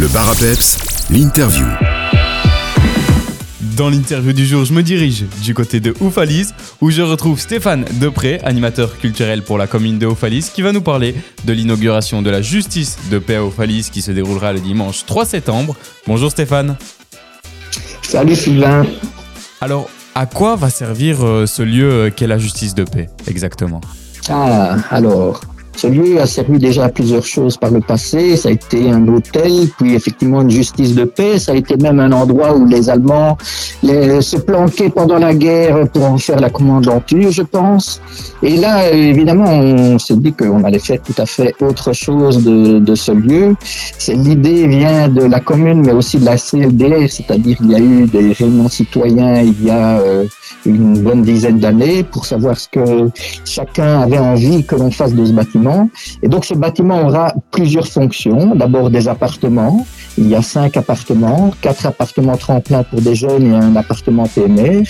Le bar à peps, l'interview. Dans l'interview du jour, je me dirige du côté de Oufalise où je retrouve Stéphane Depré, animateur culturel pour la commune de Oufalise, qui va nous parler de l'inauguration de la justice de paix à Oufalise qui se déroulera le dimanche 3 septembre. Bonjour Stéphane. Salut Sylvain. Alors, à quoi va servir euh, ce lieu euh, qu'est la justice de paix exactement? Ah, alors, ce lieu a servi déjà à plusieurs choses par le passé. Ça a été un hôtel, puis effectivement une justice de paix. Ça a été même un endroit où les Allemands se planquaient pendant la guerre pour en faire la commandanture, je pense. Et là, évidemment, on s'est dit qu'on allait faire tout à fait autre chose de, ce lieu. L'idée vient de la commune, mais aussi de la CLDR, c'est-à-dire il y a eu des réunions citoyens il y a euh, une bonne dizaine d'années pour savoir ce que chacun avait envie que l'on fasse de ce bâtiment et donc ce bâtiment aura plusieurs fonctions. D'abord des appartements. Il y a cinq appartements, quatre appartements tremplins pour des jeunes et un appartement PMR.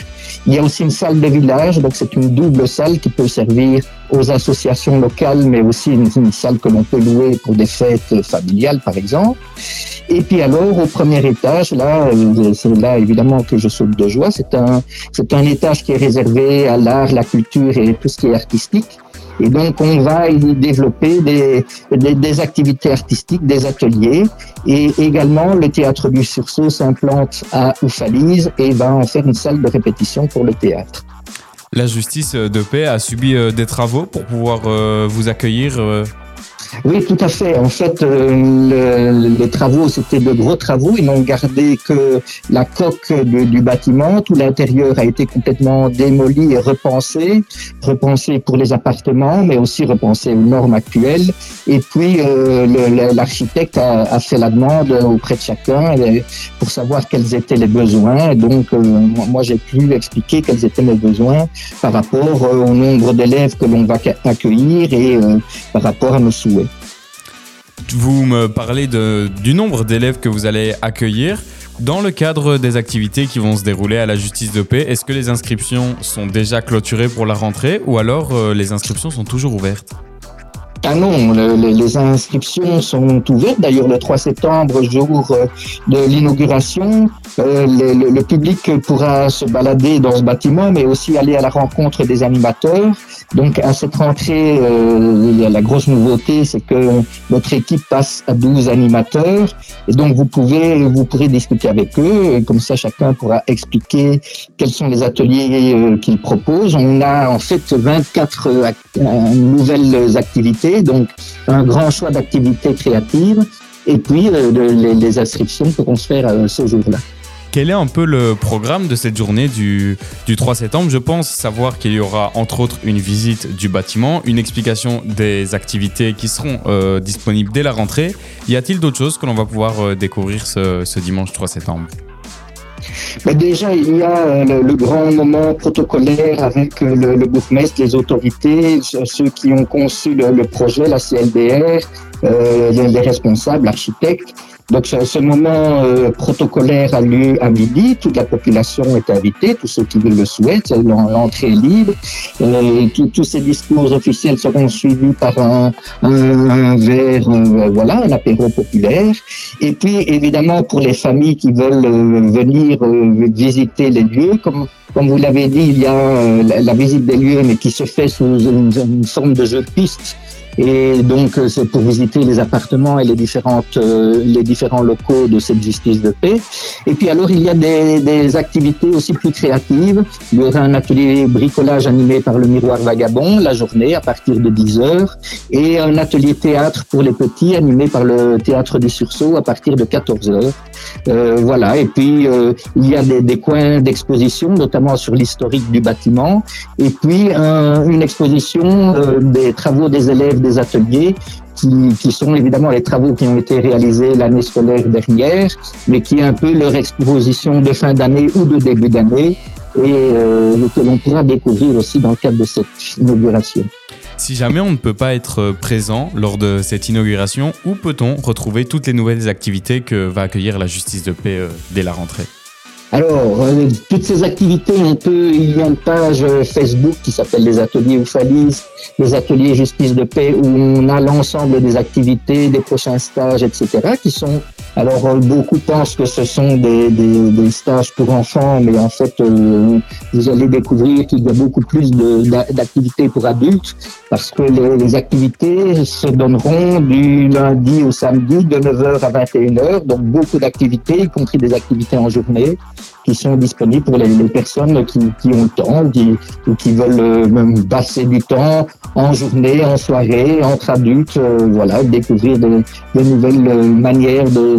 Il y a aussi une salle de village, donc c'est une double salle qui peut servir aux associations locales, mais aussi une, salle que l'on peut louer pour des fêtes familiales, par exemple. Et puis alors, au premier étage, là, euh, c'est là évidemment que je saute de joie. C'est un, c'est un étage qui est réservé à l'art, la culture et tout ce qui est artistique. Et donc, on va y développer des, activités artistiques, des ateliers. Et également, le théâtre du sursaut s'implante à Oufalise et va en faire une salle de répétition pour le théâtre. La justice de paix a subi euh, des travaux pour pouvoir euh, vous accueillir euh, oui, tout à fait. En fait, euh, les travaux, c'était de gros travaux. Ils n'ont gardé que la coque du bâtiment. Tout l'intérieur a été complètement démoli et repensé. Repensé pour les appartements, mais aussi repensé aux normes actuelles. Et puis, euh, l'architecte a, a, fait la demande auprès de chacun euh, pour savoir quels étaient les besoins. donc, euh, moi, j'ai pu expliquer quels étaient mes besoins par rapport au nombre d'élèves que l'on va accueillir et par rapport à nos souhaits. Vous me parlez du nombre d'élèves que vous allez accueillir. Dans le cadre des activités qui vont se dérouler à la justice de paix, est-ce que les inscriptions sont déjà clôturées pour la rentrée ou alors euh, les inscriptions sont toujours ouvertes? Ah non, les inscriptions sont ouvertes. D'ailleurs, le 3 septembre, jour euh, de l'inauguration, euh, le, public pourra se balader dans ce bâtiment, mais aussi aller à la rencontre des animateurs. Donc, à cette rentrée, euh, la grosse nouveauté, c'est que notre équipe passe à 12 animateurs. Et donc, vous pouvez, vous pourrez discuter avec eux. Et comme ça, chacun pourra expliquer quels sont les ateliers qu'ils proposent. On a en fait 24 nouvelles activités donc un grand choix d'activités créatives, et puis euh, les, inscriptions pourront se faire euh, ce jour-là. Quel est un peu le programme de cette journée du, 3 septembre? Je pense savoir qu'il y aura entre autres une visite du bâtiment, une explication des activités qui seront euh, disponibles dès la rentrée. Y a-t-il d'autres choses que l'on va pouvoir découvrir ce dimanche 3 septembre? Mais déjà, il y a euh, le, grand moment protocolaire avec euh, le, le bourgmestre, les autorités, ceux qui ont conçu le, projet, la CLDR, euh, les responsables, l'architecte. Donc ce moment euh, protocolaire a lieu à midi, toute la population est invitée, tous ceux qui le souhaitent, l'entrée est libre. Euh, tous ces discours officiels seront suivis par un, un, verre, euh, voilà, un apéro populaire. Et puis évidemment pour les familles qui veulent euh, venir visiter les lieux, comme comme vous l'avez dit, il y a la, visite des lieux, mais qui se fait sous une, une forme de jeu de piste et donc, euh, c'est pour visiter les appartements et les différentes, euh, les différents locaux de cette justice de paix. Et puis, alors, il y a des, des activités aussi plus créatives. Il y aura un atelier bricolage animé par le Miroir Vagabond la journée à partir de 10 heures et un atelier théâtre pour les petits animé par le Théâtre du Sursaut à partir de 14 heures. Euh, voilà. Et puis, euh, il y a des, des coins d'exposition, notamment sur l'historique du bâtiment. Et puis, un, une exposition des travaux des élèves des ateliers qui, sont évidemment les travaux qui ont été réalisés l'année scolaire dernière, mais qui est un peu leur exposition de fin d'année ou de début d'année et euh, que l'on pourra découvrir aussi dans le cadre de cette inauguration. Si jamais on ne peut pas être présent lors de cette inauguration, où peut-on retrouver toutes les nouvelles activités que va accueillir la justice de paix euh, dès la rentrée? Alors, euh, toutes ces activités, on peut, il y a une page Facebook qui s'appelle les ateliers Oufalise, les ateliers justice de paix, où on a l'ensemble des activités, des prochains stages, etc., qui sont Alors euh, beaucoup pensent que ce sont des, des, des, stages pour enfants, mais en fait euh, vous allez découvrir qu'il y a beaucoup plus d'activités pour adultes parce que les, les, activités se donneront du lundi au samedi de 9h à 21h, donc beaucoup d'activités, y compris des activités en journée qui sont disponibles pour les, personnes qui, qui, ont le temps qui, ou qui veulent euh, même passer du temps en journée, en soirée, entre adultes, voilà, découvrir des, des nouvelles manières de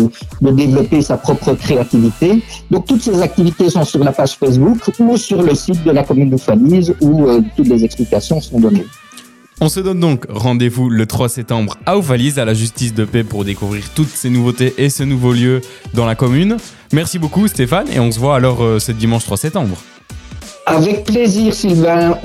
de, développer sa propre créativité. Donc toutes ces activités sont sur la page Facebook ou sur le site de la commune de Falise où euh, toutes les explications sont données. On se donne donc rendez-vous le 3 septembre à Oufalise, à la justice de paix, pour découvrir toutes ces nouveautés et ce nouveau lieu dans la commune. Merci beaucoup Stéphane et on se voit alors euh, ce dimanche 3 septembre. Avec plaisir Sylvain.